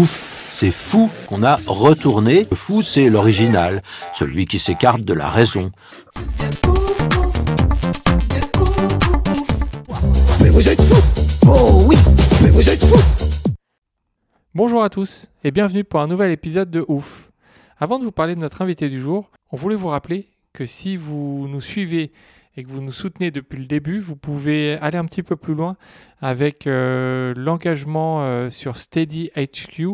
Ouf, c'est fou qu'on a retourné. Le fou, c'est l'original, celui qui s'écarte de la raison. Bonjour à tous et bienvenue pour un nouvel épisode de Ouf. Avant de vous parler de notre invité du jour, on voulait vous rappeler que si vous nous suivez et que vous nous soutenez depuis le début, vous pouvez aller un petit peu plus loin avec euh, l'engagement euh, sur Steady HQ,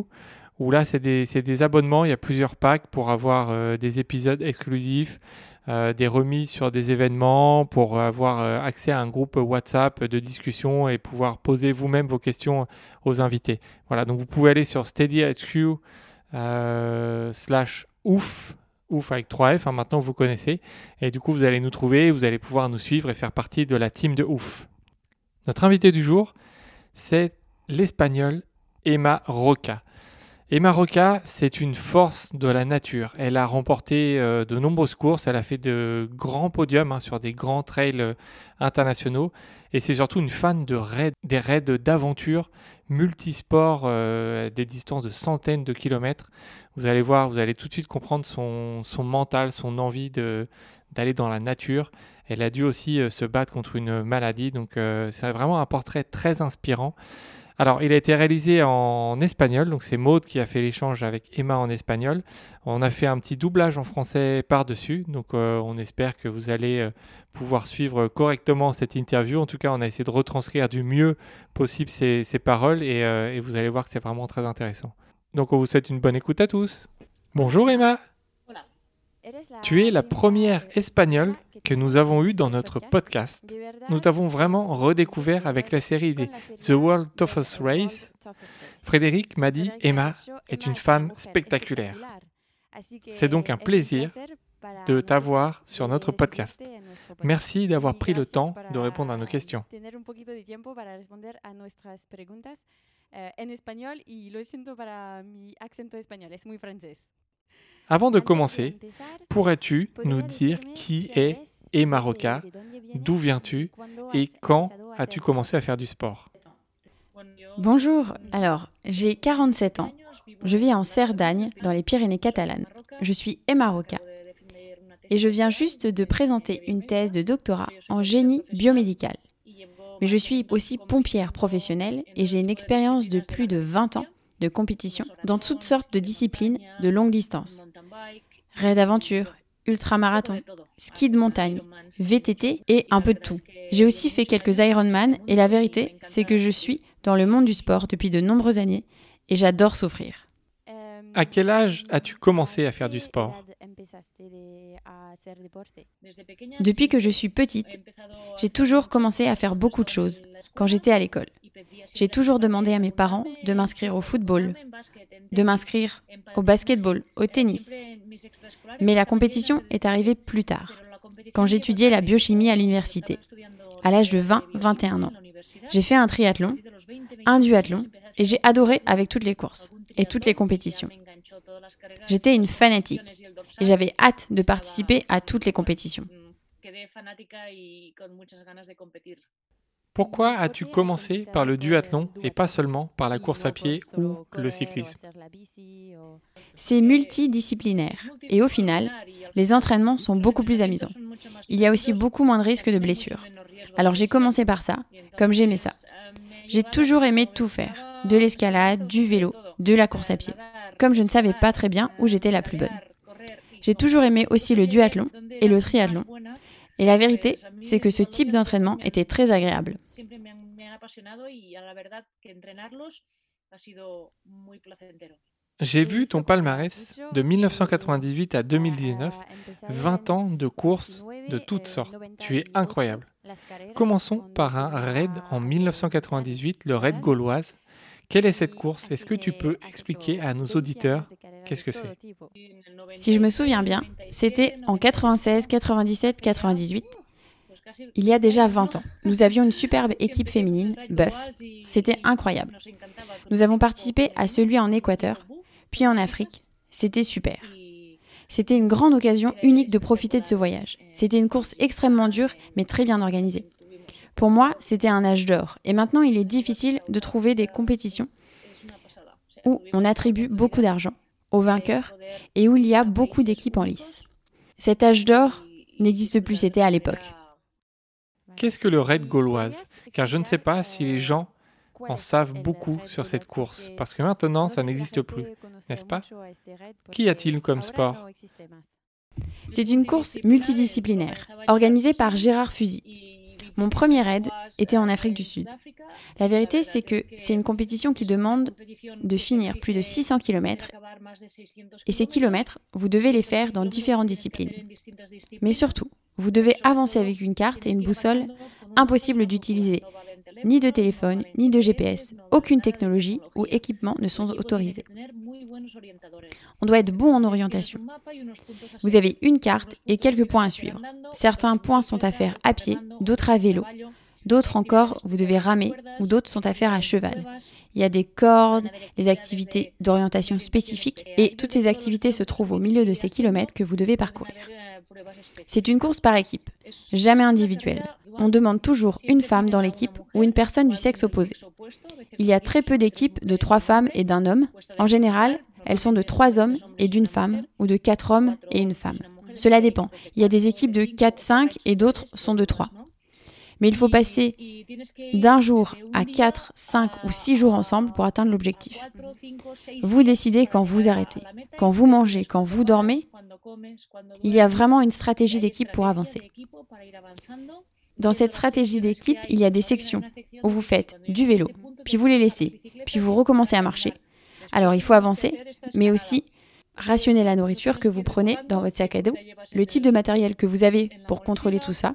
où là c'est des, abonnements, il y a plusieurs packs pour avoir euh, des épisodes exclusifs, des remises sur des événements, pour avoir accès à un groupe WhatsApp de discussion et pouvoir poser vous-même vos questions aux invités. Voilà, donc vous pouvez aller sur Steady HQ slash ouf, ouf avec 3F, hein, maintenant vous connaissez, et du coup vous allez nous trouver, vous allez pouvoir nous suivre et faire partie de la team de ouf. Notre invité du jour, c'est l'espagnol Emma Roca. Emma Roca, c'est une force de la nature. Elle a remporté euh, de nombreuses courses, elle a fait de grands podiums hein, sur des grands trails euh, internationaux, et c'est surtout une fan de des raids d'aventure multisports, euh, des distances de centaines de kilomètres. Vous allez voir, vous allez tout de suite comprendre son, son mental, son envie d'aller dans la nature. Elle a dû aussi euh, se battre contre une maladie, donc euh, c'est vraiment un portrait très inspirant. Alors, il a été réalisé en espagnol, donc c'est Maude qui a fait l'échange avec Emma en espagnol. On a fait un petit doublage en français par-dessus, donc euh, on espère que vous allez euh, pouvoir suivre correctement cette interview. En tout cas, on a essayé de retranscrire du mieux possible ces, ces paroles et, euh, et vous allez voir que c'est vraiment très intéressant. Donc, on vous souhaite une bonne écoute à tous. Bonjour Emma, tu es la première espagnole que nous avons eue dans notre podcast. Nous t'avons vraiment redécouvert avec la série des The World Toughest Race. Frédéric m'a dit Emma est une femme spectaculaire. C'est donc un plaisir de t'avoir sur notre podcast. Merci d'avoir pris le temps de répondre à nos questions. en espagnol y lo siento para mi acento español, es muy francés. Avant de commencer, pourrais-tu nous dire qui est Emma Roca, d'où viens-tu et quand as-tu commencé à faire du sport Bonjour, alors j'ai 47 ans. Je vis en Cerdagne, dans les Pyrénées catalanes. Je suis Emma Roca et je viens juste de présenter une thèse de doctorat en génie biomédical. Mais je suis aussi pompière professionnelle et j'ai une expérience de plus de 20 ans de compétition dans toutes sortes de disciplines de longue distance. Raid d'aventure, ultramarathon, ski de montagne, VTT et un peu de tout. J'ai aussi fait quelques Ironman et la vérité, c'est que je suis dans le monde du sport depuis de nombreuses années et j'adore souffrir. À quel âge as-tu commencé à faire du sport Depuis que je suis petite, j'ai toujours commencé à faire beaucoup de choses quand j'étais à l'école. J'ai toujours demandé à mes parents de m'inscrire au football, de m'inscrire au basketball, au tennis. Mais la compétition est arrivée plus tard, quand j'étudiais la biochimie à l'université, à l'âge de 20-21 ans. J'ai fait un triathlon, un duathlon, et j'ai adoré avec toutes les courses et toutes les compétitions. J'étais une fanatique et j'avais hâte de participer à toutes les compétitions. Pourquoi as-tu commencé par le duathlon et pas seulement par la course à pied ou le cyclisme C'est multidisciplinaire et au final, les entraînements sont beaucoup plus amusants. Il y a aussi beaucoup moins de risques de blessures. Alors j'ai commencé par ça, comme j'aimais ça. J'ai toujours aimé tout faire, de l'escalade, du vélo, de la course à pied, comme je ne savais pas très bien où j'étais la plus bonne. J'ai toujours aimé aussi le duathlon et le triathlon. Et la vérité, c'est que ce type d'entraînement était très agréable. J'ai vu ton palmarès de 1998 à 2019, 20 ans de courses de toutes sortes. Tu es incroyable. Commençons par un raid en 1998, le raid gauloise. Quelle est cette course? Est-ce que tu peux expliquer à nos auditeurs qu'est-ce que c'est? Si je me souviens bien, c'était en 96, 97, 98. Il y a déjà 20 ans, nous avions une superbe équipe féminine, Buff. C'était incroyable. Nous avons participé à celui en Équateur, puis en Afrique. C'était super. C'était une grande occasion unique de profiter de ce voyage. C'était une course extrêmement dure, mais très bien organisée. Pour moi, c'était un âge d'or. Et maintenant, il est difficile de trouver des compétitions où on attribue beaucoup d'argent aux vainqueurs et où il y a beaucoup d'équipes en lice. Cet âge d'or n'existe plus, c'était à l'époque. Qu'est-ce que le raid gauloise Car je ne sais pas si les gens en savent beaucoup sur cette course, parce que maintenant, ça n'existe plus, n'est-ce pas Qu'y a-t-il comme sport C'est une course multidisciplinaire, organisée par Gérard Fusy. Mon premier raid était en Afrique du Sud. La vérité, c'est que c'est une compétition qui demande de finir plus de 600 km. Et ces kilomètres, vous devez les faire dans différentes disciplines. Mais surtout, vous devez avancer avec une carte et une boussole impossible d'utiliser. Ni de téléphone, ni de GPS. Aucune technologie ou équipement ne sont autorisés. On doit être bon en orientation. Vous avez une carte et quelques points à suivre. Certains points sont à faire à pied, d'autres à vélo. D'autres encore, vous devez ramer ou d'autres sont à faire à cheval. Il y a des cordes, des activités d'orientation spécifiques et toutes ces activités se trouvent au milieu de ces kilomètres que vous devez parcourir. C'est une course par équipe, jamais individuelle. On demande toujours une femme dans l'équipe ou une personne du sexe opposé. Il y a très peu d'équipes de trois femmes et d'un homme. En général, elles sont de trois hommes et d'une femme ou de quatre hommes et une femme. Cela dépend. Il y a des équipes de 4-5 et d'autres sont de 3. Mais il faut passer d'un jour à 4, 5 ou 6 jours ensemble pour atteindre l'objectif. Vous décidez quand vous arrêtez, quand vous mangez, quand vous dormez. Il y a vraiment une stratégie d'équipe pour avancer. Dans cette stratégie d'équipe, il y a des sections où vous faites du vélo, puis vous les laissez, puis vous recommencez à marcher. Alors il faut avancer, mais aussi rationner la nourriture que vous prenez dans votre sac à dos, le type de matériel que vous avez pour contrôler tout ça,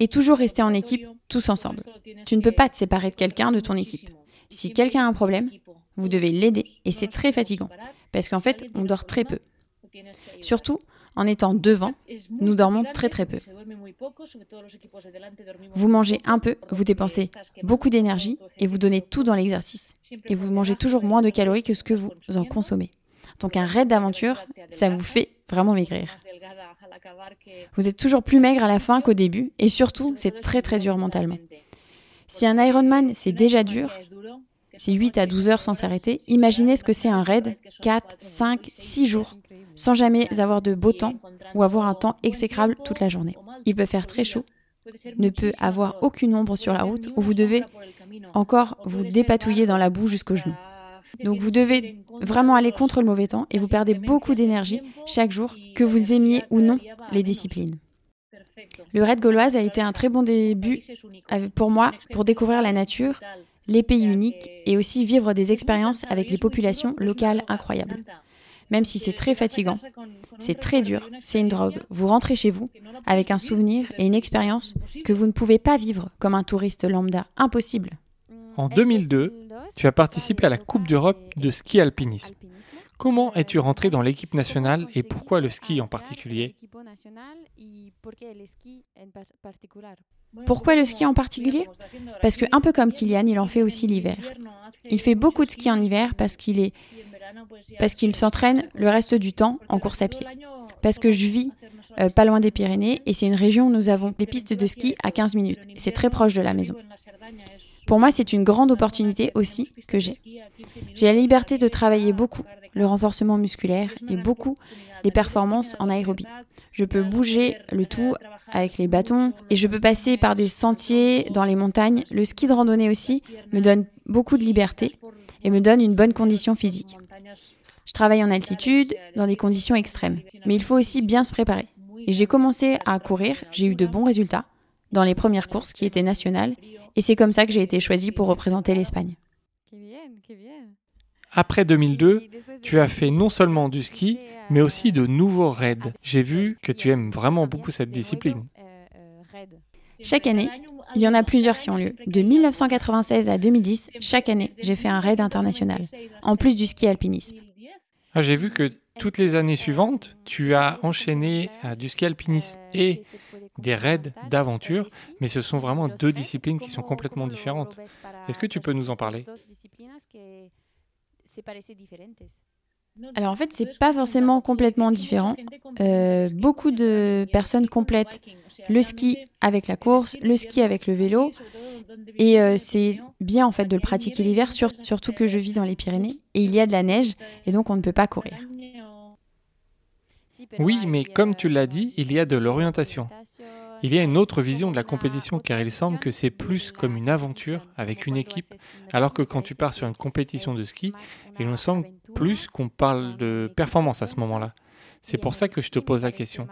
et toujours rester en équipe tous ensemble. Tu ne peux pas te séparer de quelqu'un de ton équipe. Si quelqu'un a un problème, vous devez l'aider et c'est très fatigant parce qu'en fait, on dort très peu. Surtout en étant devant, nous dormons très très peu. Vous mangez un peu, vous dépensez beaucoup d'énergie et vous donnez tout dans l'exercice. Et vous mangez toujours moins de calories que ce que vous en consommez. Donc un raid d'aventure, ça vous fait vraiment maigrir. Vous êtes toujours plus maigre à la fin qu'au début et surtout, c'est très très dur mentalement. Si un Ironman, c'est déjà dur, c'est 8 à 12 heures sans s'arrêter, imaginez ce que c'est un raid 4, 5, 6 jours sans jamais avoir de beau temps ou avoir un temps exécrable toute la journée. Il peut faire très chaud, ne peut avoir aucune ombre sur la route où vous devez encore vous dépatouiller dans la boue jusqu'aux genoux. Donc vous devez vraiment aller contre le mauvais temps et vous perdez beaucoup d'énergie chaque jour, que vous aimiez ou non les disciplines. Le raid gauloise a été un très bon début pour moi pour découvrir la nature, les pays uniques et aussi vivre des expériences avec les populations locales incroyables même si c'est très fatigant. C'est très dur, c'est une drogue. Vous rentrez chez vous avec un souvenir et une expérience que vous ne pouvez pas vivre comme un touriste lambda. Impossible. En 2002, tu as participé à la Coupe d'Europe de ski alpinisme. Comment es-tu rentré dans l'équipe nationale et pourquoi le ski en particulier? Pourquoi le ski en particulier? Parce que un peu comme Kylian, il en fait aussi l'hiver. Il fait beaucoup de ski en hiver parce qu'il est parce qu'il s'entraîne le reste du temps en course à pied. Parce que je vis euh, pas loin des Pyrénées et c'est une région où nous avons des pistes de ski à 15 minutes. C'est très proche de la maison. Pour moi, c'est une grande opportunité aussi que j'ai. J'ai la liberté de travailler beaucoup le renforcement musculaire et beaucoup les performances en aérobie. Je peux bouger le tout avec les bâtons et je peux passer par des sentiers dans les montagnes. Le ski de randonnée aussi me donne beaucoup de liberté et me donne une bonne condition physique. Je travaille en altitude, dans des conditions extrêmes. Mais il faut aussi bien se préparer. Et j'ai commencé à courir, j'ai eu de bons résultats dans les premières courses qui étaient nationales. Et c'est comme ça que j'ai été choisie pour représenter l'Espagne. Après 2002, tu as fait non seulement du ski, mais aussi de nouveaux raids. J'ai vu que tu aimes vraiment beaucoup cette discipline. Chaque année, Il y en a plusieurs qui ont lieu. De 1996 à 2010, chaque année, j'ai fait un raid international, en plus du ski alpinisme. Ah, j'ai vu que toutes les années suivantes, tu as enchaîné du ski alpinisme et des raids d'aventure, mais ce sont vraiment deux disciplines qui sont complètement différentes. Est-ce que tu peux nous en parler? Alors en fait, c'est pas forcément complètement différent. Euh, beaucoup de personnes complètent le ski avec la course, le ski avec le vélo, et euh, c'est bien en fait de le pratiquer l'hiver, surtout que je vis dans les Pyrénées et il y a de la neige, et donc on ne peut pas courir. Oui, mais comme tu l'as dit, il y a de l'orientation. Il y a une autre vision de la compétition car il semble que c'est plus comme une aventure avec une équipe, alors que quand tu pars sur une compétition de ski, il me semble plus qu'on parle de performance à ce moment-là. C'est pour ça que je te pose la question.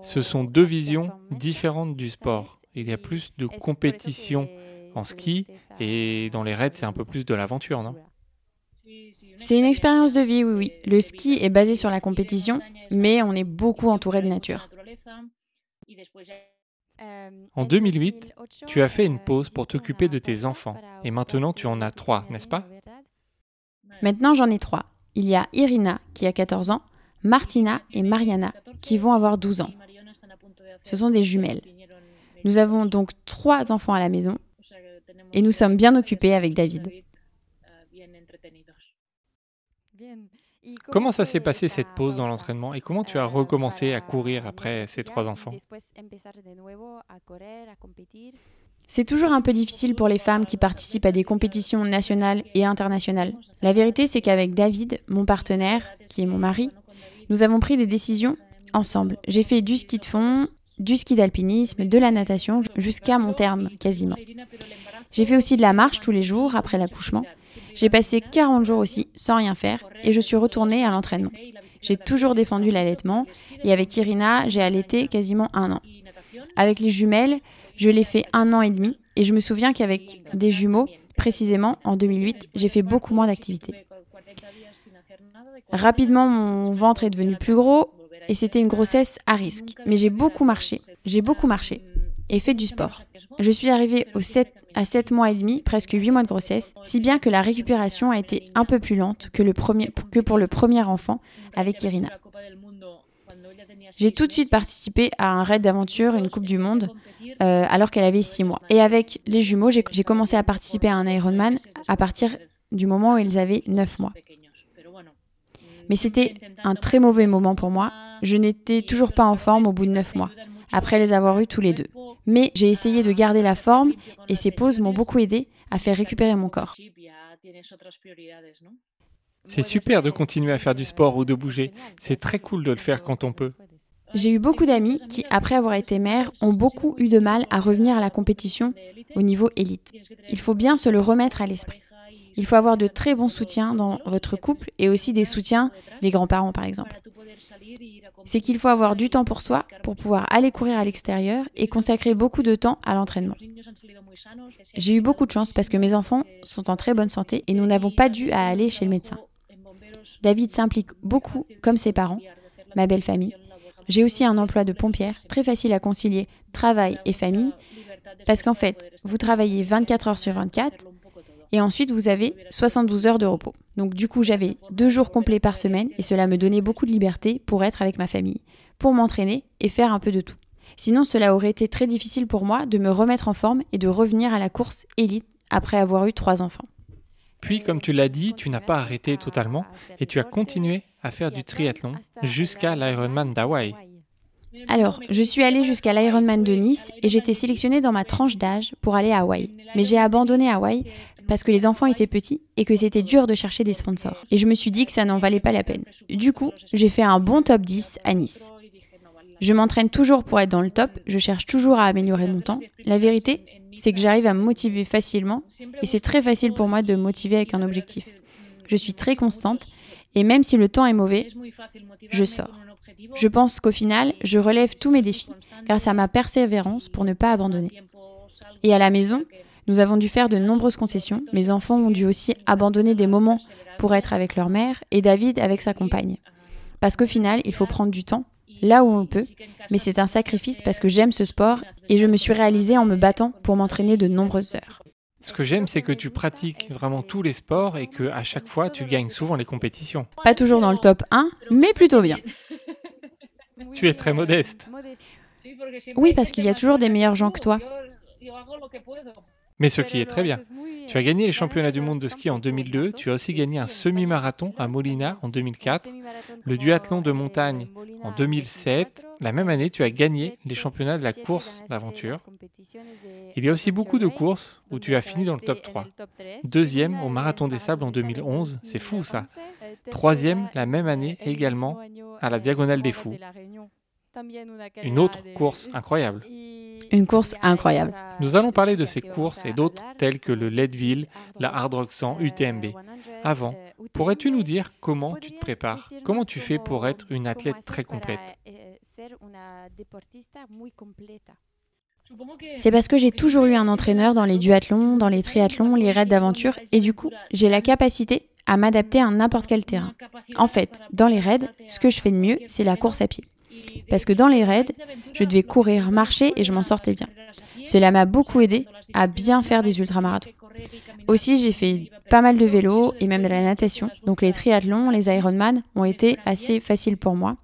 Ce sont deux visions différentes du sport. Il y a plus de compétition en ski et dans les raids, c'est un peu plus de l'aventure, non? C'est une expérience de vie, oui, oui. Le ski est basé sur la compétition, mais on est beaucoup entouré de nature. En 2008, tu as fait une pause pour t'occuper de tes enfants et maintenant tu en as trois, n'est-ce pas? Maintenant j'en ai trois. Il y a Irina qui a 14 ans, Martina et Mariana qui vont avoir 12 ans. Ce sont des jumelles. Nous avons donc trois enfants à la maison et nous sommes bien occupés avec David. Comment ça s'est passé cette pause dans l'entraînement et comment tu as recommencé à courir après ces trois enfants C'est toujours un peu difficile pour les femmes qui participent à des compétitions nationales et internationales. La vérité, c'est qu'avec David, mon partenaire, qui est mon mari, nous avons pris des décisions ensemble. J'ai fait du ski de fond, du ski d'alpinisme, de la natation, jusqu'à mon terme quasiment. J'ai fait aussi de la marche tous les jours après l'accouchement. J'ai passé 40 jours aussi sans rien faire et je suis retournée à l'entraînement. J'ai toujours défendu l'allaitement et avec Irina, j'ai allaité quasiment un an. Avec les jumelles, je l'ai fait un an et demi et je me souviens qu'avec des jumeaux, précisément en 2008, j'ai fait beaucoup moins d'activités. Rapidement, mon ventre est devenu plus gros et c'était une grossesse à risque. Mais j'ai beaucoup marché, j'ai beaucoup marché et fait du sport. Je suis arrivée au 7 à 7 mois et demi, presque 8 mois de grossesse, si bien que la récupération a été un peu plus lente que pour le premier enfant avec Irina. J'ai tout de suite participé à un raid d'aventure, une Coupe du Monde, euh, alors qu'elle avait 6 mois. Et avec les jumeaux, j'ai commencé à participer à un Ironman à partir du moment où ils avaient 9 mois. Mais c'était un très mauvais moment pour moi. Je n'étais toujours pas en forme au bout de 9 mois après les avoir eus tous les deux. Mais j'ai essayé de garder la forme et ces pauses m'ont beaucoup aidé à faire récupérer mon corps. C'est super de continuer à faire du sport ou de bouger. C'est très cool de le faire quand on peut. J'ai eu beaucoup d'amis qui, après avoir été mères, ont beaucoup eu de mal à revenir à la compétition au niveau élite. Il faut bien se le remettre à l'esprit. Il faut avoir de très bons soutiens dans votre couple et aussi des soutiens des grands-parents, par exemple c'est qu'il faut avoir du temps pour soi pour pouvoir aller courir à l'extérieur et consacrer beaucoup de temps à l'entraînement. J'ai eu beaucoup de chance parce que mes enfants sont en très bonne santé et nous n'avons pas dû aller chez le médecin. David s'implique beaucoup comme ses parents, ma belle famille. J'ai aussi un emploi de pompière, très facile à concilier travail et famille, parce qu'en fait, vous travaillez 24 heures sur 24 et ensuite vous avez 72 heures de repos. Donc du coup, j'avais deux jours complets par semaine et cela me donnait beaucoup de liberté pour être avec ma famille, pour m'entraîner et faire un peu de tout. Sinon, cela aurait été très difficile pour moi de me remettre en forme et de revenir à la course élite après avoir eu trois enfants. Puis, comme tu l'as dit, tu n'as pas arrêté totalement et tu as continué à faire du triathlon jusqu'à l'Ironman d'Hawaï. Alors, je suis allée jusqu'à l'Ironman de Nice et j'étais sélectionnée dans ma tranche d'âge pour aller à Hawaï. Mais j'ai abandonné Hawaï parce que les enfants étaient petits et que c'était dur de chercher des sponsors. Et je me suis dit que ça n'en valait pas la peine. Du coup, j'ai fait un bon top 10 à Nice. Je m'entraîne toujours pour être dans le top, je cherche toujours à améliorer mon temps. La vérité, c'est que j'arrive à me motiver facilement et c'est très facile pour moi de me motiver avec un objectif. Je suis très constante et même si le temps est mauvais, je sors. Je pense qu'au final, je relève tous mes défis grâce à ma persévérance pour ne pas abandonner. Et à la maison, nous avons dû faire de nombreuses concessions. Mes enfants ont dû aussi abandonner des moments pour être avec leur mère et David avec sa compagne. Parce qu'au final, il faut prendre du temps là où on le peut, mais c'est un sacrifice parce que j'aime ce sport et je me suis réalisée en me battant pour m'entraîner de nombreuses heures. Ce que j'aime, c'est que tu pratiques vraiment tous les sports et que à chaque fois, tu gagnes souvent les compétitions. Pas toujours dans le top 1, mais plutôt bien. Tu es très modeste. Oui, parce qu'il y a toujours des meilleurs gens que toi. Mais ce qui est très bien. Tu as gagné les championnats du monde de ski en 2002, tu as aussi gagné un semi-marathon à Molina en 2004, le duathlon de montagne en 2007. La même année, tu as gagné les championnats de la course d'aventure. Il y a aussi beaucoup de courses où tu as fini dans le top 3. Deuxième au Marathon des Sables en 2011, c'est fou ça. Troisième la même année également à la Diagonale des Fous. Une autre course incroyable. Une course incroyable. Nous allons parler de ces courses et d'autres telles que le Leadville, la Hard Rock 100, UTMB. Avant, pourrais-tu nous dire comment tu te prépares? Comment tu fais pour être une athlète très complète? c'est parce que j'ai toujours eu un entraîneur dans les duathlons, dans les triathlons, les raids d'aventure, et du coup, j'ai la capacité à m'adapter à n'importe quel terrain. En fait, dans les raids, ce que je fais de mieux, c'est la course à pied. Parce que dans les raids, je devais courir, marcher et je m'en sortais bien. Cela m'a beaucoup aidé à bien faire des ultramarathons. Aussi, j'ai fait pas mal de vélo et même de la natation. Donc les triathlons, les Ironman ont été assez faciles pour moi.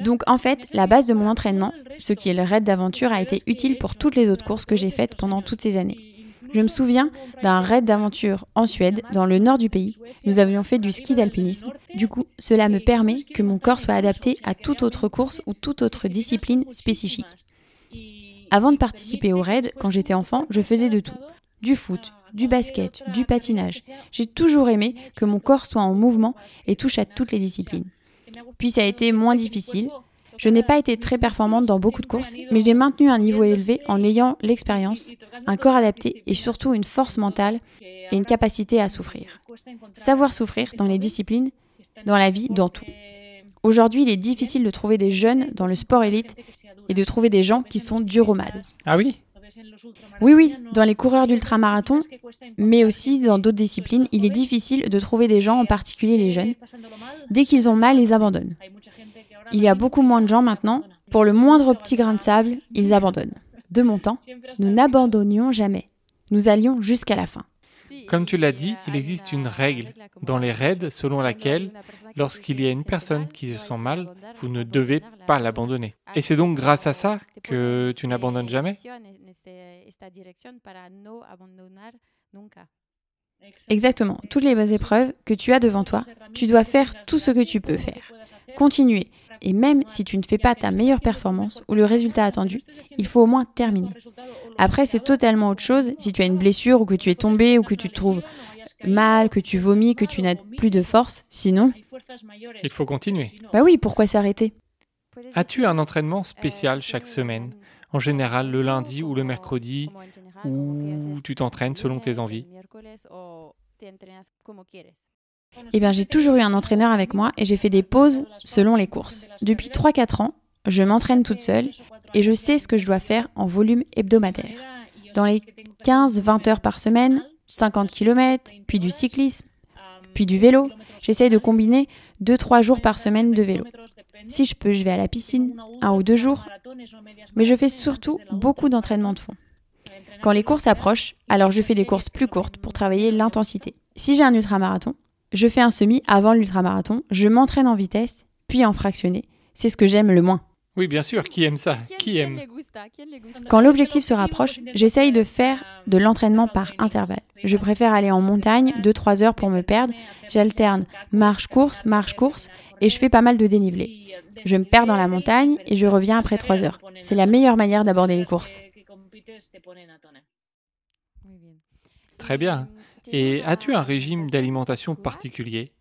Donc en fait, la base de mon entraînement, ce qui est le raid d'aventure, a été utile pour toutes les autres courses que j'ai faites pendant toutes ces années. Je me souviens d'un raid d'aventure en Suède, dans le nord du pays. Nous avions fait du ski d'alpinisme. Du coup, cela me permet que mon corps soit adapté à toute autre course ou toute autre discipline spécifique. Avant de participer au raid, quand j'étais enfant, je faisais de tout. Du foot, du basket, du patinage. J'ai toujours aimé que mon corps soit en mouvement et touche à toutes les disciplines. Puis ça a été moins difficile. Je n'ai pas été très performante dans beaucoup de courses, mais j'ai maintenu un niveau élevé en ayant l'expérience, un corps adapté et surtout une force mentale et une capacité à souffrir. Savoir souffrir dans les disciplines, dans la vie, dans tout. Aujourd'hui, il est difficile de trouver des jeunes dans le sport élite et de trouver des gens qui sont durs au mal. Ah oui? Oui, oui, dans les coureurs d'ultramarathon, mais aussi dans d'autres disciplines, il est difficile de trouver des gens, en particulier les jeunes. Dès qu'ils ont mal, ils abandonnent. Il y a beaucoup moins de gens maintenant. Pour le moindre petit grain de sable, ils abandonnent. De mon temps, nous n'abandonnions jamais. Nous allions jusqu'à la fin. Comme tu l'as dit, il existe une règle dans les raids selon laquelle, lorsqu'il y a une personne qui se sent mal, vous ne devez pas l'abandonner. Et c'est donc grâce à ça que tu n'abandonnes jamais? Exactement. Toutes les épreuves que tu as devant toi, tu dois faire tout ce que tu peux faire. Continuer. Et même si tu ne fais pas ta meilleure performance ou le résultat attendu, il faut au moins terminer. Après, c'est totalement autre chose si tu as une blessure ou que tu es tombé ou que tu te trouves mal, que tu vomis, que tu n'as plus de force. Sinon... Il faut continuer. Bah oui, pourquoi s'arrêter? As-tu un entraînement spécial chaque semaine? En général, le lundi ou le mercredi Ou tu t'entraînes selon tes envies? Eh bien, j'ai toujours eu un entraîneur avec moi et j'ai fait des pauses selon les courses. Depuis 3-4 ans, je m'entraîne toute seule et je sais ce que je dois faire en volume hebdomadaire. Dans les 15-20 heures par semaine, 50 km, puis du cyclisme, puis du vélo. J'essaye de combiner 2-3 jours par semaine de vélo. Si je peux, je vais à la piscine, un ou deux jours. Mais je fais surtout beaucoup d'entraînement de fond. Quand les courses approchent, alors je fais des courses plus courtes pour travailler l'intensité. Si j'ai un ultramarathon, je fais un semi avant l'ultramarathon, je m'entraîne en vitesse, puis en fractionné. C'est ce que j'aime le moins. Oui, bien sûr, qui aime ça? Qui aime Quand l'objectif se rapproche, j'essaye de faire de l'entraînement par intervalle. Je préfère aller en montagne 2-3 heures pour me perdre. J'alterne marche-course, marche-course et je fais pas mal de dénivelé. Je me perds dans la montagne et je reviens après 3 heures. C'est la meilleure manière d'aborder les courses. Très bien. Et as-tu un régime d'alimentation particulier?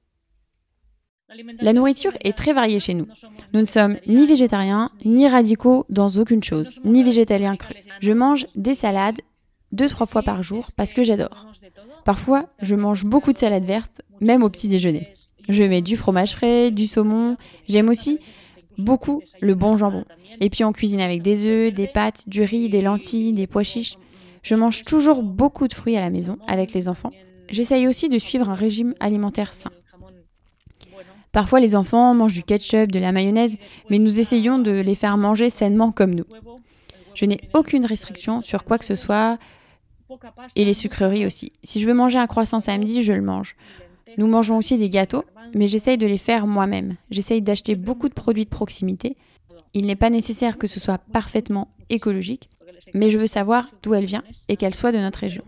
La nourriture est très variée chez nous. Nous ne sommes ni végétariens, ni radicaux dans aucune chose, ni végétaliens crus. Je mange des salades deux, trois fois par jour parce que j'adore. Parfois, je mange beaucoup de salades vertes, même au petit déjeuner. Je mets du fromage frais, du saumon. J'aime aussi beaucoup le bon jambon. Et puis on cuisine avec des œufs, des pâtes, du riz, des lentilles, des pois chiches. Je mange toujours beaucoup de fruits à la maison avec les enfants. J'essaye aussi de suivre un régime alimentaire sain. Parfois, les enfants mangent du ketchup, de la mayonnaise, mais nous essayons de les faire manger sainement comme nous. Je n'ai aucune restriction sur quoi que ce soit et les sucreries aussi. Si je veux manger un croissant samedi, je le mange. Nous mangeons aussi des gâteaux, mais j'essaye de les faire moi-même. J'essaye d'acheter beaucoup de produits de proximité. Il n'est pas nécessaire que ce soit parfaitement écologique, mais je veux savoir d'où elle vient et qu'elle soit de notre région.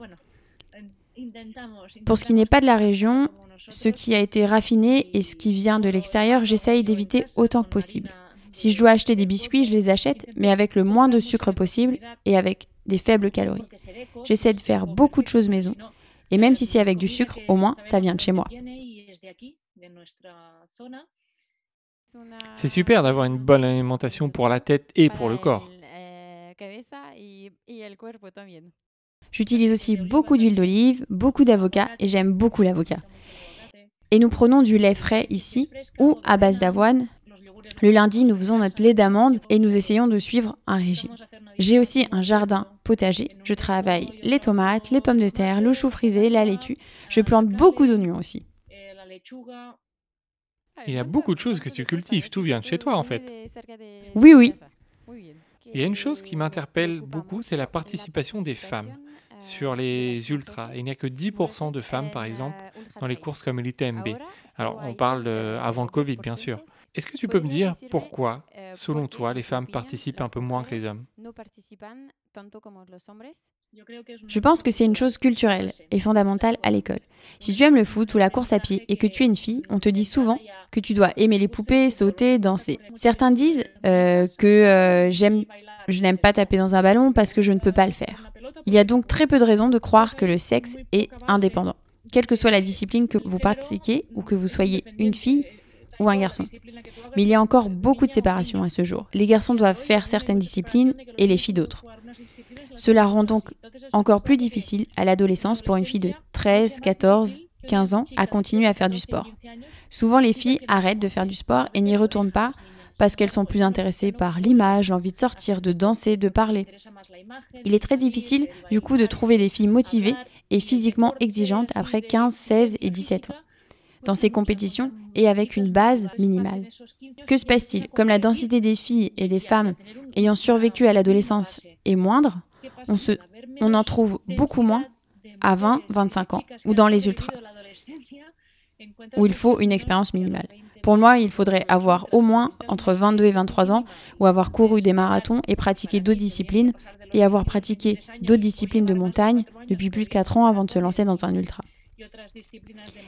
Pour ce qui n'est pas de la région, ce qui a été raffiné et ce qui vient de l'extérieur, j'essaye d'éviter autant que possible. Si je dois acheter des biscuits, je les achète, mais avec le moins de sucre possible et avec des faibles calories. J'essaie de faire beaucoup de choses maison. Et même si c'est avec du sucre, au moins, ça vient de chez moi. C'est super d'avoir une bonne alimentation pour la tête et pour le corps. J'utilise aussi beaucoup d'huile d'olive, beaucoup d'avocat et j'aime beaucoup l'avocat. Et nous prenons du lait frais ici ou à base d'avoine. Le lundi, nous faisons notre lait d'amande et nous essayons de suivre un régime. J'ai aussi un jardin potager. Je travaille les tomates, les pommes de terre, le chou frisé, la laitue. Je plante beaucoup d'oignons aussi. Il y a beaucoup de choses que tu cultives. Tout vient de chez toi, en fait. Oui, oui. Il y a une chose qui m'interpelle beaucoup, c'est la participation des femmes sur les ultras. Il n'y a que 10% de femmes, par exemple, dans les courses comme l'UTMB. Alors, on parle avant le Covid, bien sûr. Est-ce que tu peux me dire pourquoi, selon toi, les femmes participent un peu moins que les hommes? Je pense que c'est une chose culturelle et fondamentale à l'école. Si tu aimes le foot ou la course à pied et que tu es une fille, on te dit souvent que tu dois aimer les poupées, sauter, danser. Certains disent euh, que euh, je n'aime pas taper dans un ballon parce que je ne peux pas le faire. Il y a donc très peu de raisons de croire que le sexe est indépendant. Quelle que soit la discipline que vous pratiquez ou que vous soyez une fille ou un garçon. Mais il y a encore beaucoup de séparation à ce jour. Les garçons doivent faire certaines disciplines et les filles d'autres. Cela rend donc encore plus difficile à l'adolescence pour une fille de 13, 14, 15 ans à continuer à faire du sport. Souvent, les filles arrêtent de faire du sport et n'y retournent pas parce qu'elles sont plus intéressées par l'image, l'envie de sortir, de danser, de parler. Il est très difficile, du coup, de trouver des filles motivées et physiquement exigeantes après 15, 16 et 17 ans dans ces compétitions et avec une base minimale. Que se passe-t-il? Comme la densité des filles et des femmes ayant survécu à l'adolescence est moindre, on, en trouve beaucoup moins à 20, 25 ans ou dans les ultras, où il faut une expérience minimale. Pour moi, il faudrait avoir au moins entre 22 et 23 ans ou avoir couru des marathons et pratiqué d'autres disciplines et avoir pratiqué d'autres disciplines de montagne depuis plus de 4 ans avant de se lancer dans un ultra.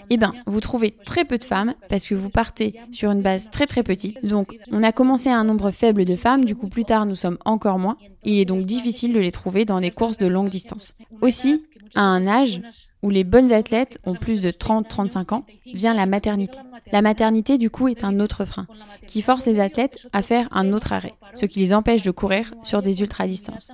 Eh bien, vous trouvez très peu de femmes parce que vous partez sur une base très très petite. Donc, on a commencé à un nombre faible de femmes, du coup plus tard nous sommes encore moins. Il est donc difficile de les trouver dans des courses de longue distance. Aussi, à un âge où les bonnes athlètes ont plus de 30-35 ans, vient la maternité. La maternité, du coup, est un autre frein, qui force les athlètes à faire un autre arrêt, ce qui les empêche de courir sur des ultra-distances.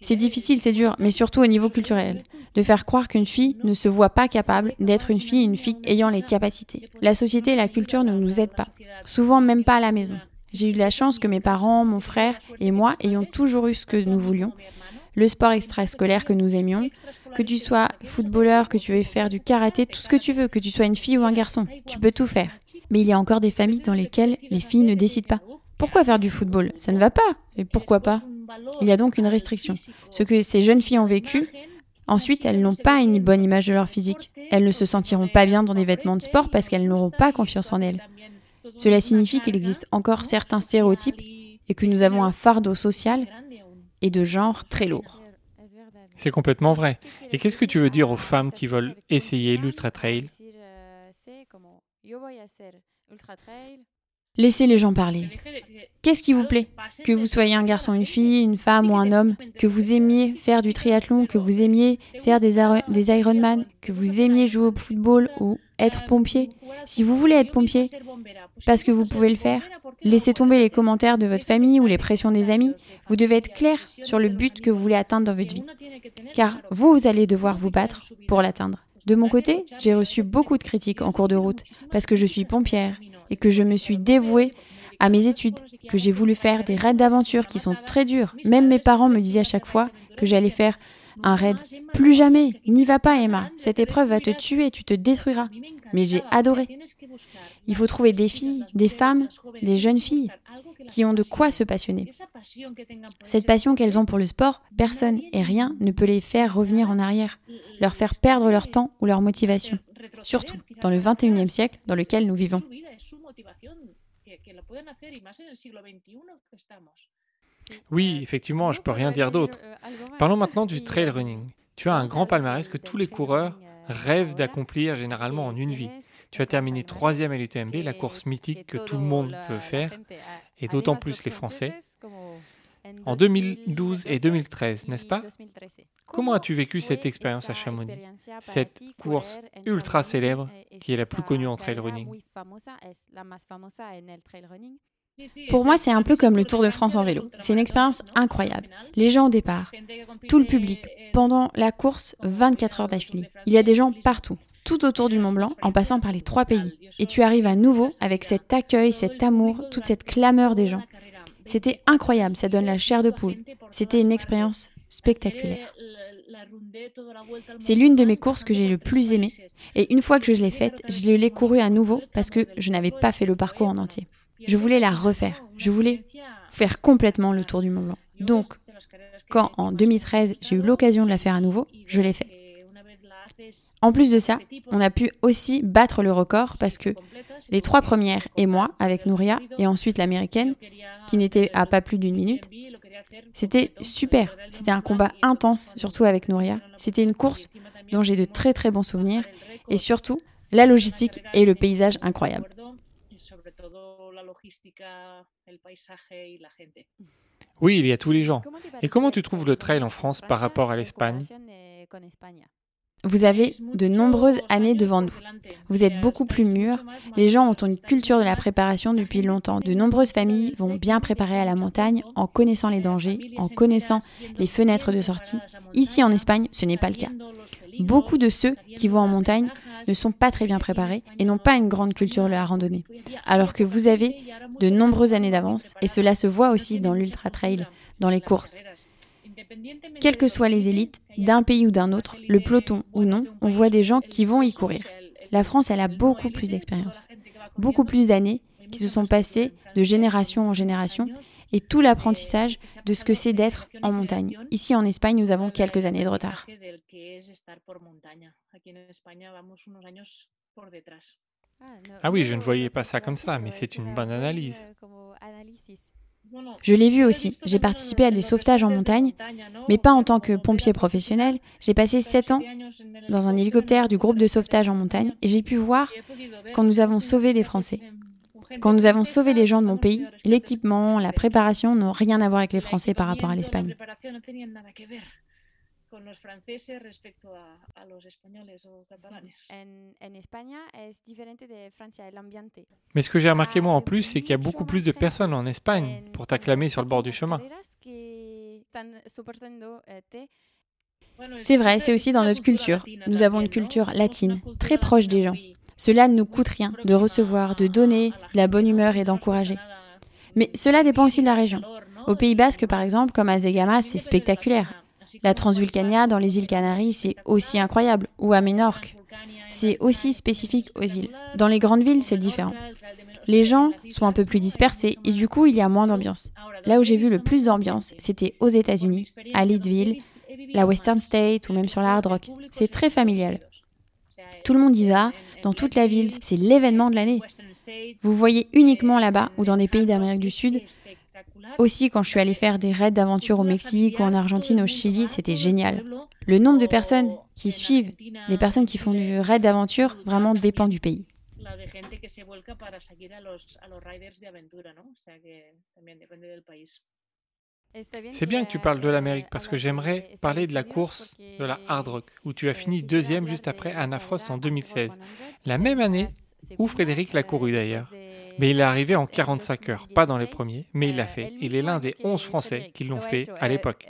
C'est difficile, c'est dur, mais surtout au niveau culturel, de faire croire qu'une fille ne se voit pas capable d'être une fille, une fille ayant les capacités. La société et la culture ne nous aident pas, souvent même pas à la maison. J'ai eu la chance que mes parents, mon frère et moi ayons toujours eu ce que nous voulions, le sport extrascolaire que nous aimions, que tu sois footballeur, que tu veuilles faire du karaté, tout ce que tu veux, que tu sois une fille ou un garçon, tu peux tout faire. Mais il y a encore des familles dans lesquelles les filles ne décident pas. Pourquoi faire du football? Ça ne va pas. Et pourquoi pas? Il y a donc une restriction. Ce que ces jeunes filles ont vécu, ensuite elles n'ont pas une bonne image de leur physique. Elles ne se sentiront pas bien dans des vêtements de sport parce qu'elles n'auront pas confiance en elles. Cela signifie qu'il existe encore certains stéréotypes et que nous avons un fardeau social et de genre très lourd. C'est complètement vrai. Et qu'est-ce que tu veux dire aux femmes qui veulent essayer l'ultra trail Laissez les gens parler. Qu'est-ce qui vous plaît Que vous soyez un garçon, une fille, une femme ou un homme, que vous aimiez faire du triathlon, que vous aimiez faire des, Ironman, que vous aimiez jouer au football ou être pompier. Si vous voulez être pompier, parce que vous pouvez le faire, laissez tomber les commentaires de votre famille ou les pressions des amis. Vous devez être clair sur le but que vous voulez atteindre dans votre vie. Car vous allez devoir vous battre pour l'atteindre. De mon côté, j'ai reçu beaucoup de critiques en cours de route parce que je suis pompière et que je me suis dévouée à mes études, que j'ai voulu faire des raids d'aventure qui sont très durs. Même mes parents me disaient à chaque fois que j'allais faire un raid. Plus jamais, n'y va pas Emma, cette épreuve va te tuer, tu te détruiras. Mais j'ai adoré. Il faut trouver des filles, des femmes, des jeunes filles qui ont de quoi se passionner. Cette passion qu'elles ont pour le sport, personne et rien ne peut les faire revenir en arrière, leur faire perdre leur temps ou leur motivation. Surtout dans le 21e siècle dans lequel nous vivons. Oui, effectivement, je peux rien dire d'autre. Parlons maintenant du trail running. Tu as un grand palmarès que tous les coureurs rêvent d'accomplir généralement en une vie. Tu as terminé troisième à l'UTMB, la course mythique que tout le monde veut faire, et d'autant plus les Français, en 2012 et 2013, n'est-ce pas? Comment as-tu vécu cette expérience à Chamonix? Cette course ultra célèbre qui est la plus connue en trail running pour moi, c'est un peu comme le Tour de France en vélo. C'est une expérience incroyable. Les gens au départ, tout le public, pendant la course, 24 heures d'affilée. Il y a des gens partout, tout autour du Mont Blanc, en passant par les trois pays. Et tu arrives à nouveau avec cet accueil, cet amour, toute cette clameur des gens. C'était incroyable, ça donne la chair de poule. C'était une expérience spectaculaire. C'est l'une de mes courses que j'ai le plus aimée. Et une fois que je l'ai faite, je l'ai courue à nouveau parce que je n'avais pas fait le parcours en entier. Je voulais la refaire. Je voulais faire complètement le tour du Mont Blanc. Donc, quand en 2013 j'ai eu l'occasion de la faire à nouveau, je l'ai fait. En plus de ça, on a pu aussi battre le record parce que les trois premières et moi, avec Nouria, et ensuite l'américaine, qui n'était à pas plus d'une minute, c'était super. C'était un combat intense, surtout avec Nouria. C'était une course dont j'ai de très très bons souvenirs et surtout la logistique et le paysage incroyable. Oui, il y a tous les gens. Et comment tu trouves le trail en France par rapport à l'Espagne vous avez de nombreuses années devant nous. Vous êtes beaucoup plus mûrs. Les gens ont une culture de la préparation depuis longtemps. De nombreuses familles vont bien préparer à la montagne en connaissant les dangers, en connaissant les fenêtres de sortie. Ici en Espagne, ce n'est pas le cas. Beaucoup de ceux qui vont en montagne ne sont pas très bien préparés et n'ont pas une grande culture de la randonnée. Alors que vous avez de nombreuses années d'avance et cela se voit aussi dans l'ultra trail, dans les courses. Quelles que soient les élites, d'un pays ou d'un autre, le peloton ou non, on voit des gens qui vont y courir. La France, elle a beaucoup plus d'expérience, beaucoup plus d'années qui se sont passées de génération en génération et tout l'apprentissage de ce que c'est d'être en montagne. Ici en Espagne, nous avons quelques années de retard. Ah oui, je ne voyais pas ça comme ça, mais c'est une bonne analyse. Je l'ai vu aussi. J'ai participé à des sauvetages en montagne, mais pas en tant que pompier professionnel. J'ai passé sept ans dans un hélicoptère du groupe de sauvetage en montagne et j'ai pu voir quand nous avons sauvé des Français. Quand nous avons sauvé des gens de mon pays, l'équipement, la préparation n'ont rien à voir avec les Français par rapport à l'Espagne. Mais ce que j'ai remarqué moi en plus, c'est qu'il y a beaucoup plus de personnes en Espagne pour t'acclamer sur le bord du chemin. C'est vrai, c'est aussi dans notre culture. Nous avons une culture latine, très proche des gens. Cela ne nous coûte rien de recevoir, de donner, de la bonne humeur et d'encourager. Mais cela dépend aussi de la région. Au Pays Basque, par exemple, comme à Zegama, c'est spectaculaire. La Transvulcania dans les îles Canaries, c'est aussi incroyable. Ou à Minorque. C'est aussi spécifique aux îles. Dans les grandes villes, c'est différent. Les gens sont un peu plus dispersés et du coup, il y a moins d'ambiance. Là où j'ai vu le plus d'ambiance, c'était aux États-Unis, à Leadville, la Western State ou même sur la Hard Rock. C'est très familial. Tout le monde y va, dans toute la ville, c'est l'événement de l'année. Vous voyez uniquement là-bas ou dans des pays d'Amérique du Sud aussi, quand je suis allée faire des raids d'aventure au Mexique ou en Argentine, au Chili, c'était génial. Le nombre de personnes qui suivent, des personnes qui font du raid d'aventure, vraiment dépend du pays. C'est bien que tu parles de l'Amérique parce que j'aimerais parler de la course de la Hard Rock où tu as fini deuxième juste après Anna Frost en 2016. La même année où Frédéric l'a couru d'ailleurs. Mais il est arrivé en 45 heures, pas dans les premiers, mais il l'a fait. Il est l'un des 11 Français qui l'ont fait à l'époque.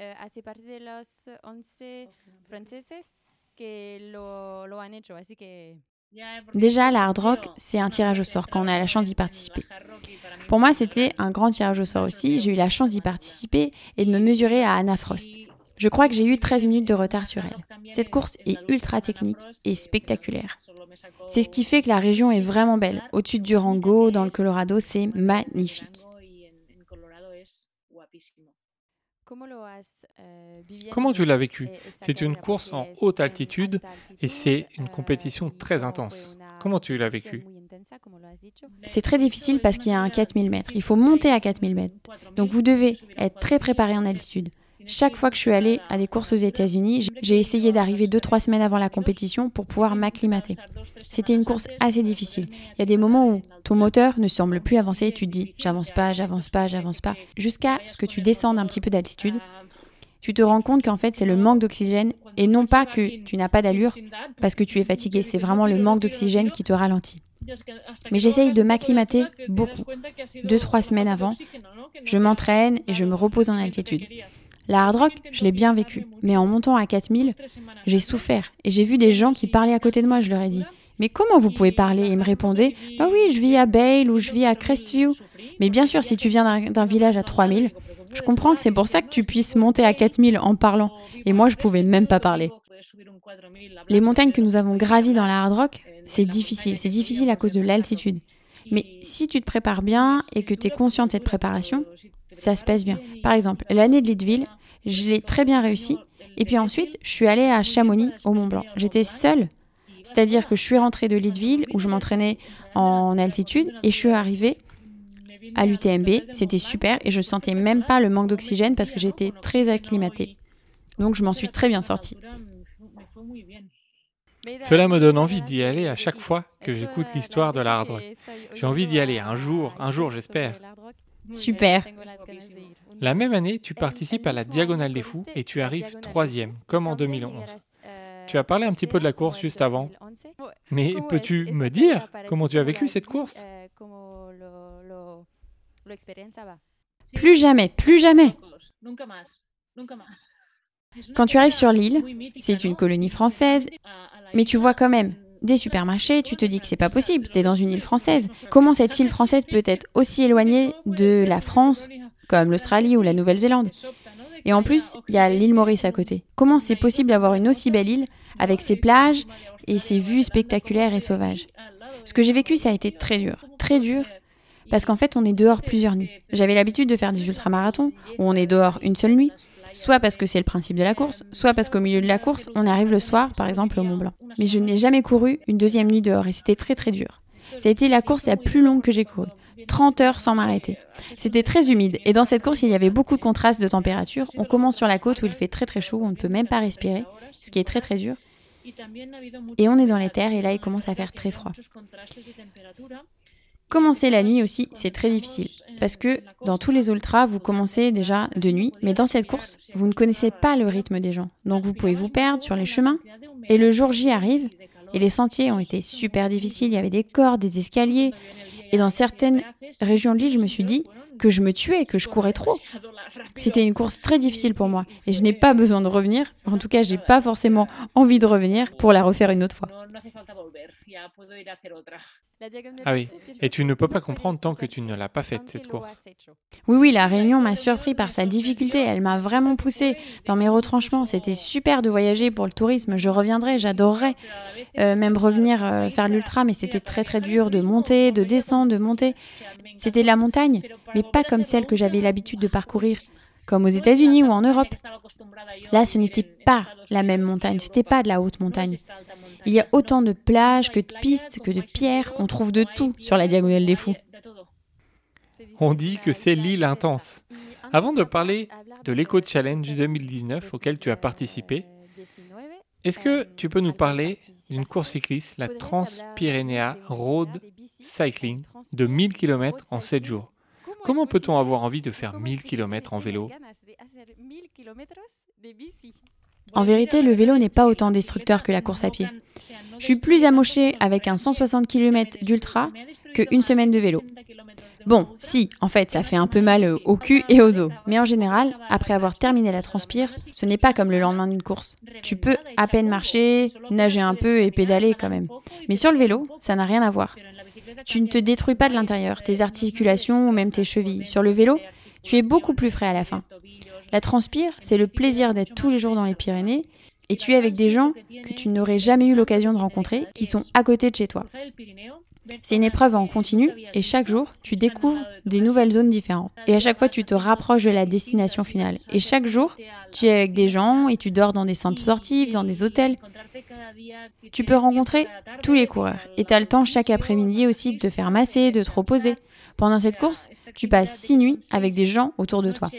Déjà, la hard rock, c'est un tirage au sort quand on a la chance d'y participer. Pour moi, c'était un grand tirage au sort aussi. J'ai eu la chance d'y participer et de me mesurer à Anna Frost. Je crois que j'ai eu 13 minutes de retard sur elle. Cette course est ultra technique et spectaculaire. C'est ce qui fait que la région est vraiment belle. Au-dessus de Durango, dans le Colorado, c'est magnifique. Comment tu l'as vécu? C'est une course en haute altitude et c'est une compétition très intense. Comment tu l'as vécu? C'est très difficile parce qu'il y a un 4000 mètres. Il faut monter à 4000 mètres. Donc vous devez être très préparé en altitude. Chaque fois que je suis allée à des courses aux États-Unis, j'ai essayé d'arriver 2-3 semaines avant la compétition pour pouvoir m'acclimater. C'était une course assez difficile. Il y a des moments où ton moteur ne semble plus avancer et tu te dis j'avance pas, j'avance pas, j'avance pas, jusqu'à ce que tu descendes un petit peu d'altitude. Tu te rends compte qu'en fait c'est le manque d'oxygène et non pas que tu n'as pas d'allure parce que tu es fatigué, c'est vraiment le manque d'oxygène qui te ralentit. Mais j'essaye de m'acclimater beaucoup. Deux, trois semaines avant, je m'entraîne et je me repose en altitude. La hard rock, je l'ai bien vécu, mais en montant à 4000, j'ai souffert et j'ai vu des gens qui parlaient à côté de moi, je leur ai dit mais comment vous pouvez parler? Ils me répondaient Bah oui, je vis à Bale ou je vis à Crestview. Mais bien sûr, si tu viens d'un village à 3000, je comprends que c'est pour ça que tu puisses monter à 4000 en parlant. Et moi, je pouvais même pas parler. Les montagnes que nous avons gravies dans la hard rock, c'est difficile. C'est difficile à cause de l'altitude. Mais si tu te prépares bien et que tu es conscient de cette préparation, ça se passe bien. Par exemple, l'année de Leadville, je l'ai très bien réussi. Et puis ensuite, je suis allée à Chamonix, au Mont Blanc. J'étais seule, c'est-à-dire que je suis rentrée de Leadville, où je m'entraînais en altitude, et je suis arrivée à l'UTMB. C'était super, et je ne sentais même pas le manque d'oxygène parce que j'étais très acclimatée. Donc je m'en suis très bien sortie. Cela me donne envie d'y aller à chaque fois que j'écoute l'histoire de la hard rock. J'ai envie d'y aller un jour, un jour j'espère. Super. La même année, tu participes à la Diagonale des Fous et tu arrives troisième, comme en 2011. Tu as parlé un petit peu de la course juste avant. Mais peux-tu me dire comment tu as vécu cette course? Plus jamais, plus jamais. Quand tu arrives sur l'île, c'est une colonie française, mais tu vois quand même des supermarchés, tu te dis que c'est pas possible, tu es dans une île française. Comment cette île française peut être aussi éloignée de la France, comme l'Australie ou la Nouvelle-Zélande? Et en plus, il y a l'île Maurice à côté. Comment c'est possible d'avoir une aussi belle île avec ses plages et ses vues spectaculaires et sauvages? Ce que j'ai vécu, ça a été très dur, très dur, parce qu'en fait, on est dehors plusieurs nuits. J'avais l'habitude de faire des ultramarathons où on est dehors une seule nuit soit parce que c'est le principe de la course, soit parce qu'au milieu de la course, on arrive le soir, par exemple au Mont Blanc. Mais je n'ai jamais couru une deuxième nuit dehors et c'était très très dur. Ça a été la course la plus longue que j'ai courue. 30 heures sans m'arrêter. C'était très humide et dans cette course, il y avait beaucoup de contrastes de température. On commence sur la côte où il fait très très chaud, on ne peut même pas respirer, ce qui est très très dur. Et on est dans les terres et là, il commence à faire très froid. Commencer la nuit aussi, c'est très difficile. Parce que dans tous les ultras, vous commencez déjà de nuit, mais dans cette course, vous ne connaissez pas le rythme des gens. Donc vous pouvez vous perdre sur les chemins. Et le jour J arrive, et les sentiers ont été super difficiles. Il y avait des cordes, des escaliers. Et dans certaines régions de l'île, je me suis dit que je me tuais, que je courais trop. C'était une course très difficile pour moi et je n'ai pas besoin de revenir. En tout cas, j'ai pas forcément envie de revenir pour la refaire une autre fois. Ah oui, et tu ne peux pas comprendre tant que tu ne l'as pas faite, cette course. Oui, oui, la Réunion m'a surpris par sa difficulté. Elle m'a vraiment poussé dans mes retranchements. C'était super de voyager pour le tourisme. Je reviendrai, j'adorerais euh, même revenir euh, faire l'ultra, mais c'était très très dur de monter, de descendre, de monter. C'était la montagne, mais pas comme celle que j'avais l'habitude de parcourir comme aux États-Unis ou en Europe. Là, ce n'était pas la même montagne, ce n'était pas de la haute montagne. Il y a autant de plages que de pistes, que de pierres, on trouve de tout sur la diagonale des fous. On dit que c'est l'île intense. Avant de parler de l'Eco Challenge 2019 auquel tu as participé, est-ce que tu peux nous parler d'une course cycliste, la Transpyrénéa Road Cycling, de 1000 km en 7 jours? Comment peut-on avoir envie de faire 1000 km en vélo? En vérité, le vélo n'est pas autant destructeur que la course à pied. Je suis plus amoché avec un 160 km d'ultra qu'une semaine de vélo. Bon, si, en fait, ça fait un peu mal au cul et au dos. Mais en général, après avoir terminé la transpire, ce n'est pas comme le lendemain d'une course. Tu peux à peine marcher, nager un peu et pédaler quand même. Mais sur le vélo, ça n'a rien à voir. Tu ne te détruis pas de l'intérieur, tes articulations ou même tes chevilles. Sur le vélo, tu es beaucoup plus frais à la fin. La transpire, c'est le plaisir d'être tous les jours dans les Pyrénées et tu es avec des gens que tu n'aurais jamais eu l'occasion de rencontrer, qui sont à côté de chez toi. C'est une épreuve en continu et chaque jour, tu découvres des nouvelles zones différentes. Et à chaque fois, tu te rapproches de la destination finale. Et chaque jour, tu es avec des gens et tu dors dans des centres sportifs, dans des hôtels. Tu peux rencontrer tous les coureurs. Et tu as le temps chaque après-midi aussi de te faire masser, de te reposer. Pendant cette course, tu passes six nuits avec des gens autour de toi.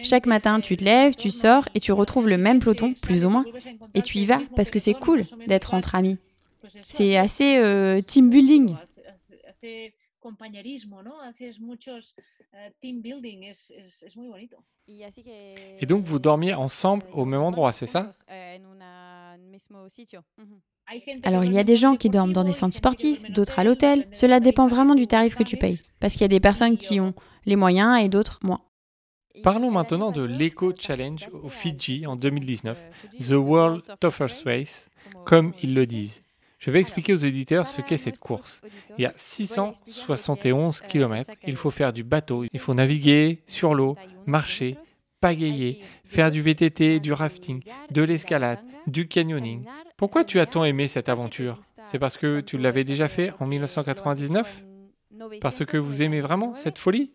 Chaque matin, tu te lèves, tu sors et tu retrouves le même peloton, plus ou moins. Et tu y vas parce que c'est cool d'être entre amis. C'est assez euh, team building. Et donc vous dormiez ensemble au même endroit, c'est ça? alors il y a des gens qui dorment dans des centres sportifs, d'autres à l'hôtel. Cela dépend vraiment du tarif que tu payes. Parce qu'il y a des personnes qui ont les moyens et d'autres moins. Parlons maintenant de l'Eco Challenge au Fidji en 2019, The World Toughest Race, comme ils le disent. Je vais expliquer aux auditeurs ce qu'est cette course. Il y a 671 km, il faut faire du bateau, il faut naviguer sur l'eau, marcher, pagayer, faire du VTT, du rafting, de l'escalade, du canyoning. Pourquoi tu as tant aimé cette aventure? C'est parce que tu l'avais déjà fait en 1999 Parce que vous aimez vraiment cette folie?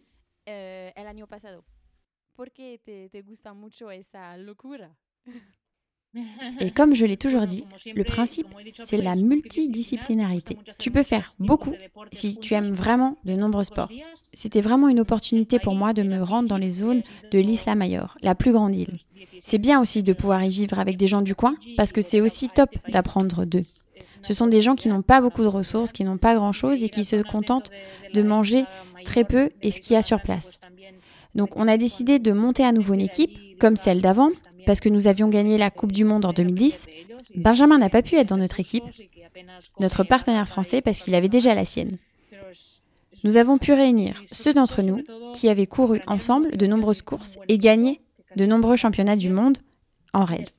Et comme je l'ai toujours dit, le principe, c'est la multidisciplinarité. Tu peux faire beaucoup si tu aimes vraiment de nombreux sports. C'était vraiment une opportunité pour moi de me rendre dans les zones de l'Isla Mayor, la plus grande île. C'est bien aussi de pouvoir y vivre avec des gens du coin, parce que c'est aussi top d'apprendre d'eux. Ce sont des gens qui n'ont pas beaucoup de ressources, qui n'ont pas grand-chose et qui se contentent de manger très peu et ce qu'il y a sur place. Donc on a décidé de monter à nouveau une équipe, comme celle d'avant, parce que nous avions gagné la Coupe du Monde en 2010. Benjamin n'a pas pu être dans notre équipe, notre partenaire français, parce qu'il avait déjà la sienne. Nous avons pu réunir ceux d'entre nous qui avaient couru ensemble de nombreuses courses et gagné de nombreux championnats du monde en raid.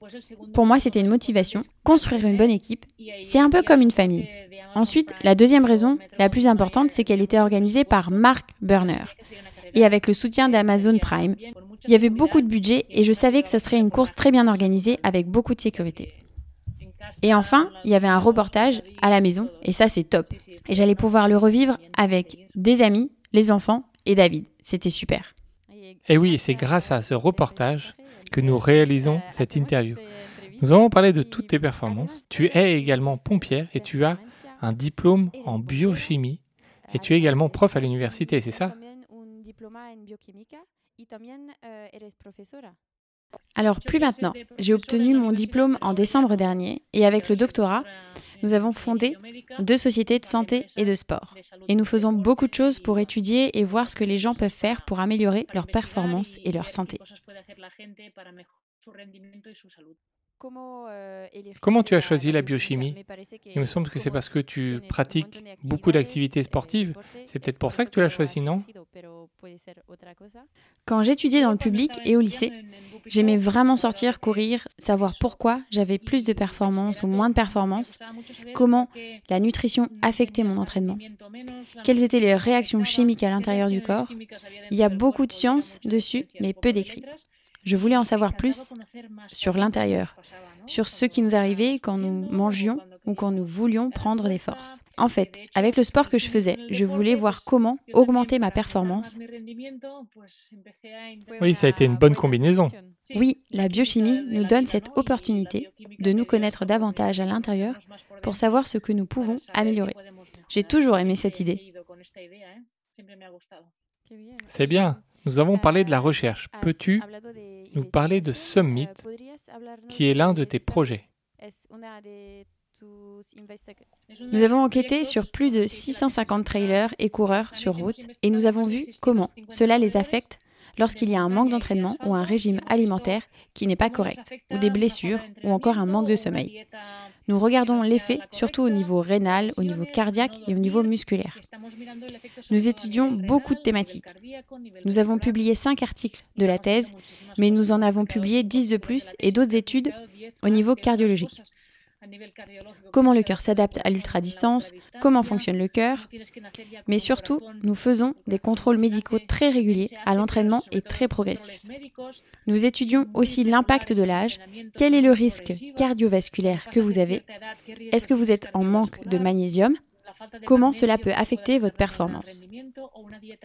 Pour moi, c'était une motivation. Construire une bonne équipe, c'est un peu comme une famille. Ensuite, la deuxième raison, la plus importante, c'est qu'elle était organisée par Mark Burner et avec le soutien d'Amazon Prime. Il y avait beaucoup de budget et je savais que ce serait une course très bien organisée avec beaucoup de sécurité. Et enfin, il y avait un reportage à la maison et ça c'est top. Et j'allais pouvoir le revivre avec des amis, les enfants et David. C'était super. Et oui, c'est grâce à ce reportage que nous réalisons cette interview. Nous avons parlé de toutes tes performances. Tu es également pompière et tu as un diplôme en biochimie et tu es également prof à l'université, c'est ça? Alors plus maintenant. J'ai obtenu mon diplôme en décembre dernier et avec le doctorat, nous avons fondé deux sociétés de santé et de sport. Et nous faisons beaucoup de choses pour étudier et voir ce que les gens peuvent faire pour améliorer leur performance et leur santé. Comment tu as choisi la biochimie Il me semble que c'est parce que tu pratiques beaucoup d'activités sportives. C'est peut-être pour ça que tu l'as choisi, non Quand j'étudiais dans le public et au lycée, j'aimais vraiment sortir, courir, savoir pourquoi j'avais plus de performances ou moins de performances, comment la nutrition affectait mon entraînement, quelles étaient les réactions chimiques à l'intérieur du corps. Il y a beaucoup de sciences dessus, mais peu d'écrits. Je voulais en savoir plus sur l'intérieur, sur ce qui nous arrivait quand nous mangions ou quand nous voulions prendre des forces. En fait, avec le sport que je faisais, je voulais voir comment augmenter ma performance. Oui, ça a été une bonne combinaison. Oui, la biochimie nous donne cette opportunité de nous connaître davantage à l'intérieur pour savoir ce que nous pouvons améliorer. J'ai toujours aimé cette idée. C'est bien. Nous avons parlé de la recherche. Peux-tu nous parler de Summit, qui est l'un de tes projets? Nous avons enquêté sur plus de 650 trailers et coureurs sur route et nous avons vu comment cela les affecte lorsqu'il y a un manque d'entraînement ou un régime alimentaire qui n'est pas correct, ou des blessures, ou encore un manque de sommeil. Nous regardons l'effet surtout au niveau rénal, au niveau cardiaque et au niveau musculaire. Nous étudions beaucoup de thématiques. Nous avons publié cinq articles de la thèse, mais nous en avons publié dix de plus et d'autres études au niveau cardiologique. Comment le cœur s'adapte à l'ultra-distance, comment fonctionne le cœur. Mais surtout, nous faisons des contrôles médicaux très réguliers à l'entraînement et très progressifs. Nous étudions aussi l'impact de l'âge, quel est le risque cardiovasculaire que vous avez, est-ce que vous êtes en manque de magnésium, comment cela peut affecter votre performance.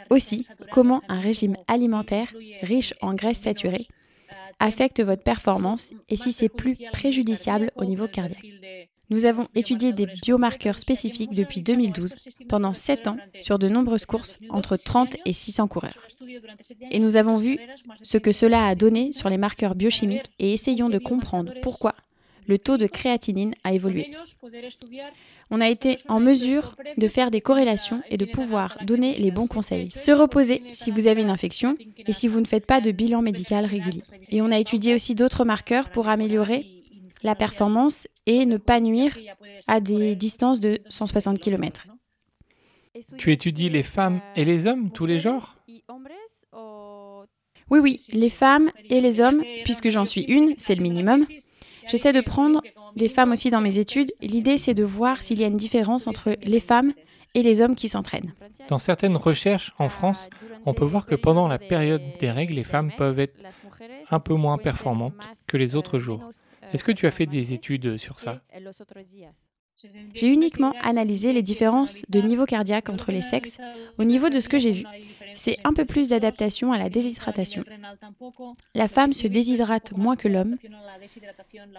Aussi, comment un régime alimentaire riche en graisses saturées affecte votre performance et si c'est plus préjudiciable au niveau cardiaque. Nous avons étudié des biomarqueurs spécifiques depuis 2012, pendant 7 ans, sur de nombreuses courses, entre 30 et 600 coureurs. Et nous avons vu ce que cela a donné sur les marqueurs biochimiques et essayons de comprendre pourquoi le taux de créatinine a évolué. On a été en mesure de faire des corrélations et de pouvoir donner les bons conseils. Se reposer si vous avez une infection et si vous ne faites pas de bilan médical régulier. Et on a étudié aussi d'autres marqueurs pour améliorer la performance et ne pas nuire à des distances de 160 km. Tu étudies les femmes et les hommes, tous les genres? Oui, oui, les femmes et les hommes, puisque j'en suis une, c'est le minimum. J'essaie de prendre des femmes aussi dans mes études. L'idée, c'est de voir s'il y a une différence entre les femmes et les hommes qui s'entraînent. Dans certaines recherches en France, on peut voir que pendant la période des règles, les femmes peuvent être un peu moins performantes que les autres jours. Est-ce que tu as fait des études sur ça? J'ai uniquement analysé les différences de niveau cardiaque entre les sexes au niveau de ce que j'ai vu c'est un peu plus d'adaptation à la déshydratation. La femme se déshydrate moins que l'homme,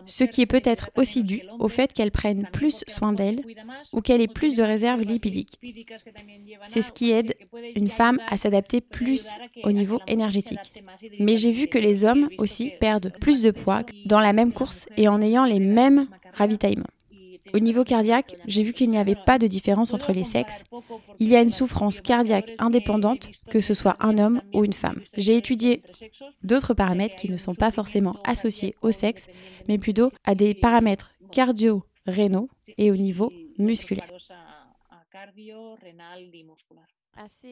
ce qui est peut-être aussi dû au fait qu'elle prenne plus soin d'elle ou qu'elle ait plus de réserves lipidiques. C'est ce qui aide une femme à s'adapter plus au niveau énergétique. Mais j'ai vu que les hommes aussi perdent plus de poids dans la même course et en ayant les mêmes ravitaillements. Au niveau cardiaque, j'ai vu qu'il n'y avait pas de différence entre les sexes. Il y a une souffrance cardiaque indépendante, que ce soit un homme ou une femme. J'ai étudié d'autres paramètres qui ne sont pas forcément associés au sexe, mais plutôt à des paramètres cardio-rénaux et au niveau musculaire.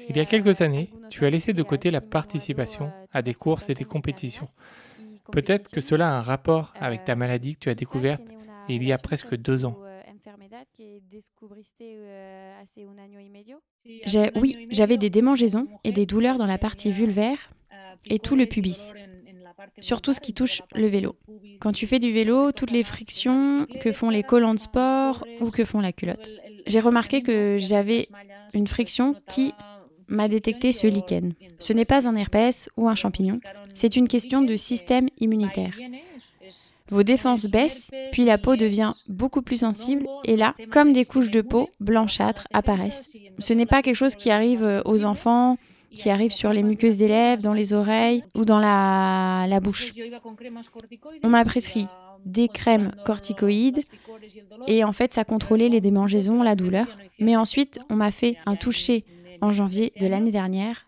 Il y a quelques années, tu as laissé de côté la participation à des courses et des compétitions. Peut-être que cela a un rapport avec ta maladie que tu as découverte il y a presque deux ans. Oui, j'avais des démangeaisons et des douleurs dans la partie vulvaire et tout le pubis, surtout ce qui touche le vélo. Quand tu fais du vélo, toutes les frictions que font les collants de sport ou que font la culotte. J'ai remarqué que j'avais une friction qui m'a détecté ce lichen. Ce n'est pas un herpès ou un champignon, c'est une question de système immunitaire. Vos défenses baissent, puis la peau devient beaucoup plus sensible, et là, comme des couches de peau blanchâtres apparaissent. Ce n'est pas quelque chose qui arrive euh, aux enfants, qui arrive sur les muqueuses des lèvres, dans les oreilles ou dans la, la bouche. On m'a prescrit des crèmes corticoïdes et en fait ça contrôlait les démangeaisons, la douleur. Mais ensuite on m'a fait un toucher en janvier de l'année dernière.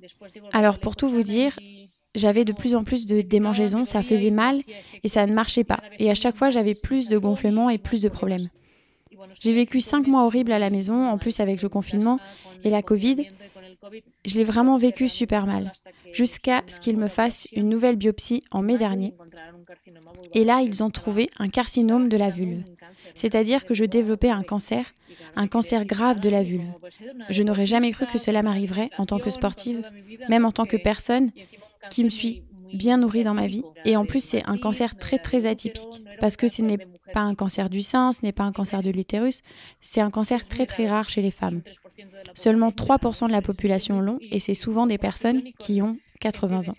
Alors pour tout vous dire, j'avais de plus en plus de démangeaisons, ça faisait mal et ça ne marchait pas. Et à chaque fois, j'avais plus de gonflements et plus de problèmes. J'ai vécu cinq mois horribles à la maison, en plus avec le confinement et la Covid. Je l'ai vraiment vécu super mal, jusqu'à ce qu'ils me fassent une nouvelle biopsie en mai dernier. Et là, ils ont trouvé un carcinome de la vulve, c'est-à-dire que je développais un cancer, un cancer grave de la vulve. Je n'aurais jamais cru que cela m'arriverait en tant que sportive, même en tant que personne qui me suis bien nourrie dans ma vie. Et en plus, c'est un cancer très très atypique parce que ce n'est pas un cancer du sein, ce n'est pas un cancer de l'utérus, c'est un cancer très très rare chez les femmes. Seulement 3% de la population l'ont et c'est souvent des personnes qui ont 80 ans.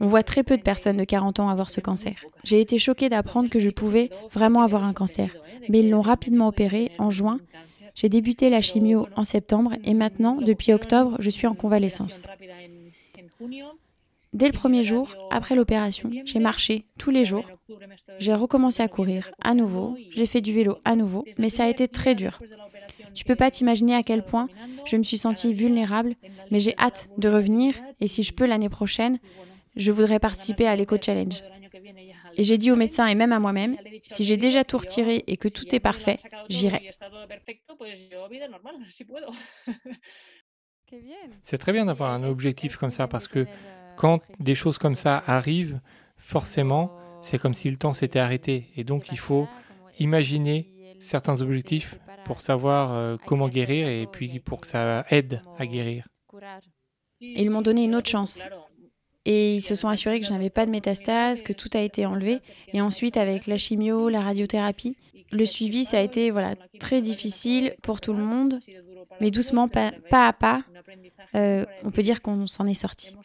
On voit très peu de personnes de 40 ans avoir ce cancer. J'ai été choquée d'apprendre que je pouvais vraiment avoir un cancer, mais ils l'ont rapidement opéré en juin. J'ai débuté la chimio en septembre et maintenant, depuis octobre, je suis en convalescence. Dès le premier jour, après l'opération, j'ai marché tous les jours. J'ai recommencé à courir à nouveau. J'ai fait du vélo à nouveau, mais ça a été très dur. Tu peux pas t'imaginer à quel point je me suis sentie vulnérable, mais j'ai hâte de revenir et si je peux l'année prochaine, je voudrais participer à l'Eco Challenge. Et j'ai dit au médecin et même à moi-même, si j'ai déjà tout retiré et que tout est parfait, j'irai. C'est très bien d'avoir un objectif comme ça parce que quand des choses comme ça arrivent, forcément, c'est comme si le temps s'était arrêté. Et donc, il faut imaginer certains objectifs pour savoir euh, comment guérir et puis pour que ça aide à guérir. Et ils m'ont donné une autre chance. Et ils se sont assurés que je n'avais pas de métastases, que tout a été enlevé. Et ensuite, avec la chimio, la radiothérapie, le suivi, ça a été voilà, très difficile pour tout le monde, mais doucement, pas, à pas, euh, on peut dire qu'on s'en est sorti.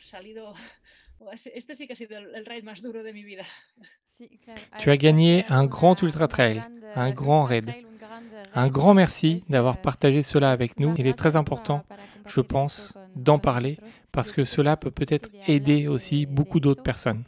Tu as gagné un grand ultra trail, un grand raid. Un grand merci d'avoir partagé cela avec nous. Il est très important, je pense, d'en parler parce que cela peut peut-être aider aussi beaucoup d'autres personnes.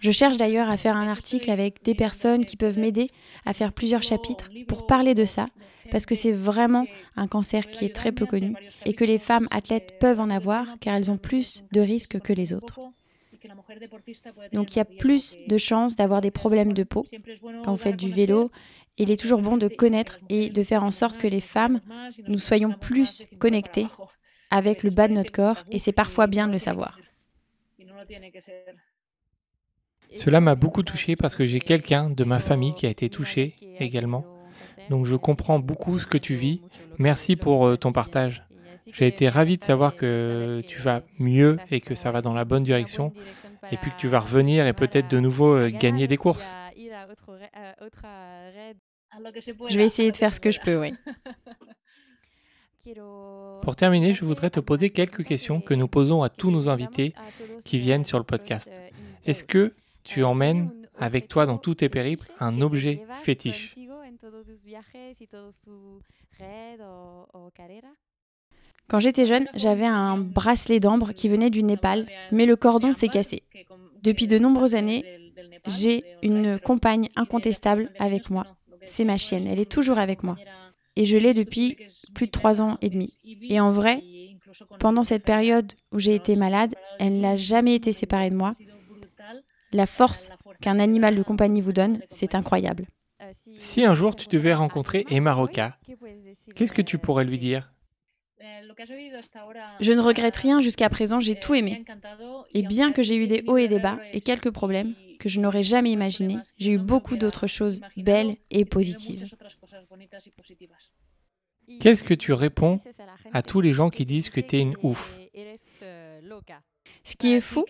Je cherche d'ailleurs à faire un article avec des personnes qui peuvent m'aider à faire plusieurs chapitres pour parler de ça, parce que c'est vraiment un cancer qui est très peu connu et que les femmes athlètes peuvent en avoir car elles ont plus de risques que les autres. Donc il y a plus de chances d'avoir des problèmes de peau quand vous faites du vélo. Il est toujours bon de connaître et de faire en sorte que les femmes, nous soyons plus connectées avec le bas de notre corps et c'est parfois bien de le savoir. Cela m'a beaucoup touché parce que j'ai quelqu'un de ma famille qui a été touché également. Donc je comprends beaucoup ce que tu vis. Merci pour euh, ton partage. J'ai été ravi de savoir que tu vas mieux et que ça va dans la bonne direction. Et puis que tu vas revenir et peut-être de nouveau euh, gagner des courses. Je vais essayer de faire ce que je peux, oui. Pour terminer, je voudrais te poser quelques questions que nous posons à tous nos invités qui viennent sur le podcast. Est-ce que tu emmènes avec toi dans tous tes périples un objet fétiche? Quand j'étais jeune, j'avais un bracelet d'ambre qui venait du Népal, mais le cordon s'est cassé. Depuis de nombreuses années, j'ai une compagne incontestable avec moi. C'est ma chienne, elle est toujours avec moi. Et je l'ai depuis plus de trois ans et demi. Et en vrai, pendant cette période où j'ai été malade, elle n'a jamais été séparée de moi. La force qu'un animal de compagnie vous donne, c'est incroyable. Si un jour tu devais rencontrer Emma Roca, qu'est-ce que tu pourrais lui dire? Je ne regrette rien jusqu'à présent, j'ai tout aimé. Et bien que j'ai eu des hauts et des bas et quelques problèmes que je n'aurais jamais imaginés, j'ai eu beaucoup d'autres choses belles et positives. Qu'est-ce que tu réponds à tous les gens qui disent que tu es une ouf ce qui est fou,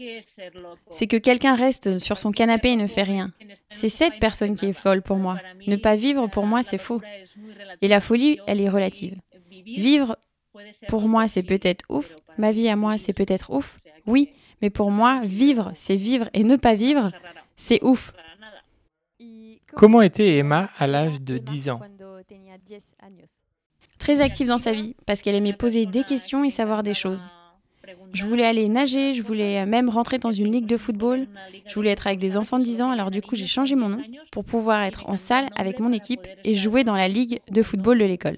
c'est que quelqu'un reste sur son canapé et ne fait rien. C'est cette personne qui est folle pour moi. Ne pas vivre, pour moi, c'est fou. Et la folie, elle est relative. Vivre, pour moi, c'est peut-être ouf. Ma vie à moi, c'est peut-être ouf. Oui, mais pour moi, vivre, c'est vivre. Et ne pas vivre, c'est ouf. Comment était Emma à l'âge de 10 ans? Très active dans sa vie, parce qu'elle aimait poser des questions et savoir des choses. Je voulais aller nager, je voulais même rentrer dans une ligue de football. Je voulais être avec des enfants de 10 ans, alors du coup j'ai changé mon nom pour pouvoir être en salle avec mon équipe et jouer dans la ligue de football de l'école.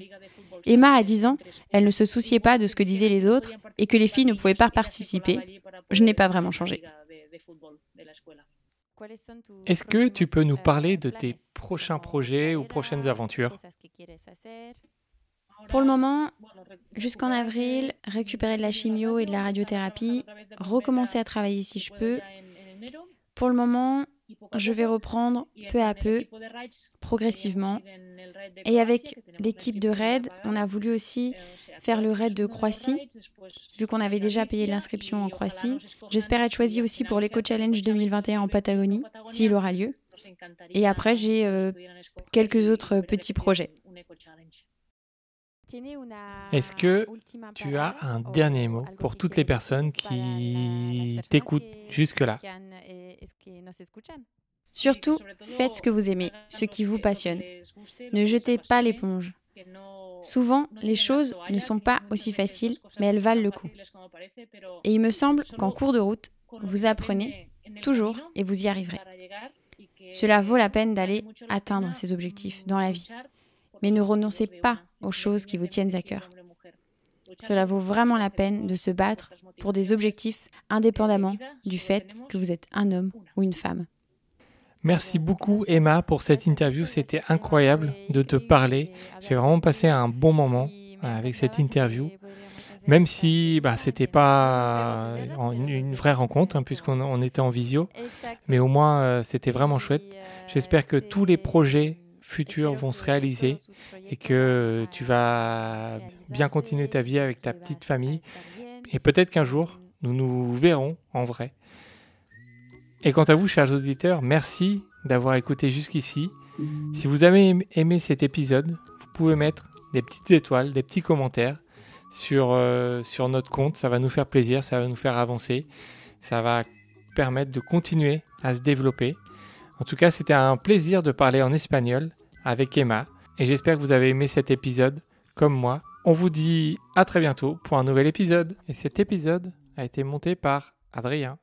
Emma, à 10 ans, elle ne se souciait pas de ce que disaient les autres et que les filles ne pouvaient pas participer. Je n'ai pas vraiment changé. Est-ce que tu peux nous parler de tes prochains projets ou prochaines aventures? pour le moment, jusqu'en avril, récupérer de la chimio et de la radiothérapie, recommencer à travailler si je peux. Pour le moment, je vais reprendre peu à peu, progressivement. Et avec l'équipe de RAID, on a voulu aussi faire le RAID de Croatie, vu qu'on avait déjà payé l'inscription en Croatie. J'espère être choisie aussi pour l'Eco Challenge 2021 en Patagonie, s'il aura lieu. Et après, j'ai euh, quelques autres petits projets. Est-ce que tu as un dernier mot pour toutes les personnes qui t'écoutent jusque-là? Surtout, faites ce que vous aimez, ce qui vous passionne. Ne jetez pas l'éponge. Souvent, les choses ne sont pas aussi faciles, mais elles valent le coup. Et il me semble qu'en cours de route, vous apprenez toujours et vous y arriverez. Cela vaut la peine d'aller atteindre ces objectifs dans la vie. Mais ne renoncez pas aux choses qui vous tiennent à cœur. Cela vaut vraiment la peine de se battre pour des objectifs indépendamment du fait que vous êtes un homme ou une femme. Merci beaucoup Emma pour cette interview, c'était incroyable de te parler. J'ai vraiment passé un bon moment avec cette interview. Même si bah, c'était pas une, une, vraie rencontre, hein, puisqu'on on était en visio, mais au moins euh, c'était vraiment chouette. J'espère que tous les projets futurs vont se réaliser et que tu vas bien continuer ta vie avec ta petite famille. Et peut-être qu'un jour, nous nous verrons en vrai. Et quant à vous, chers auditeurs, merci d'avoir écouté jusqu'ici. Si vous avez aimé cet épisode, vous pouvez mettre des petites étoiles, des petits commentaires sur, euh, sur notre compte. Ça va nous faire plaisir, ça va nous faire avancer. Ça va permettre de continuer à se développer. En tout cas, c'était un plaisir de parler en espagnol avec Emma. Et j'espère que vous avez aimé cet épisode comme moi. On vous dit à très bientôt pour un nouvel épisode. Et cet épisode a été monté par Adrien.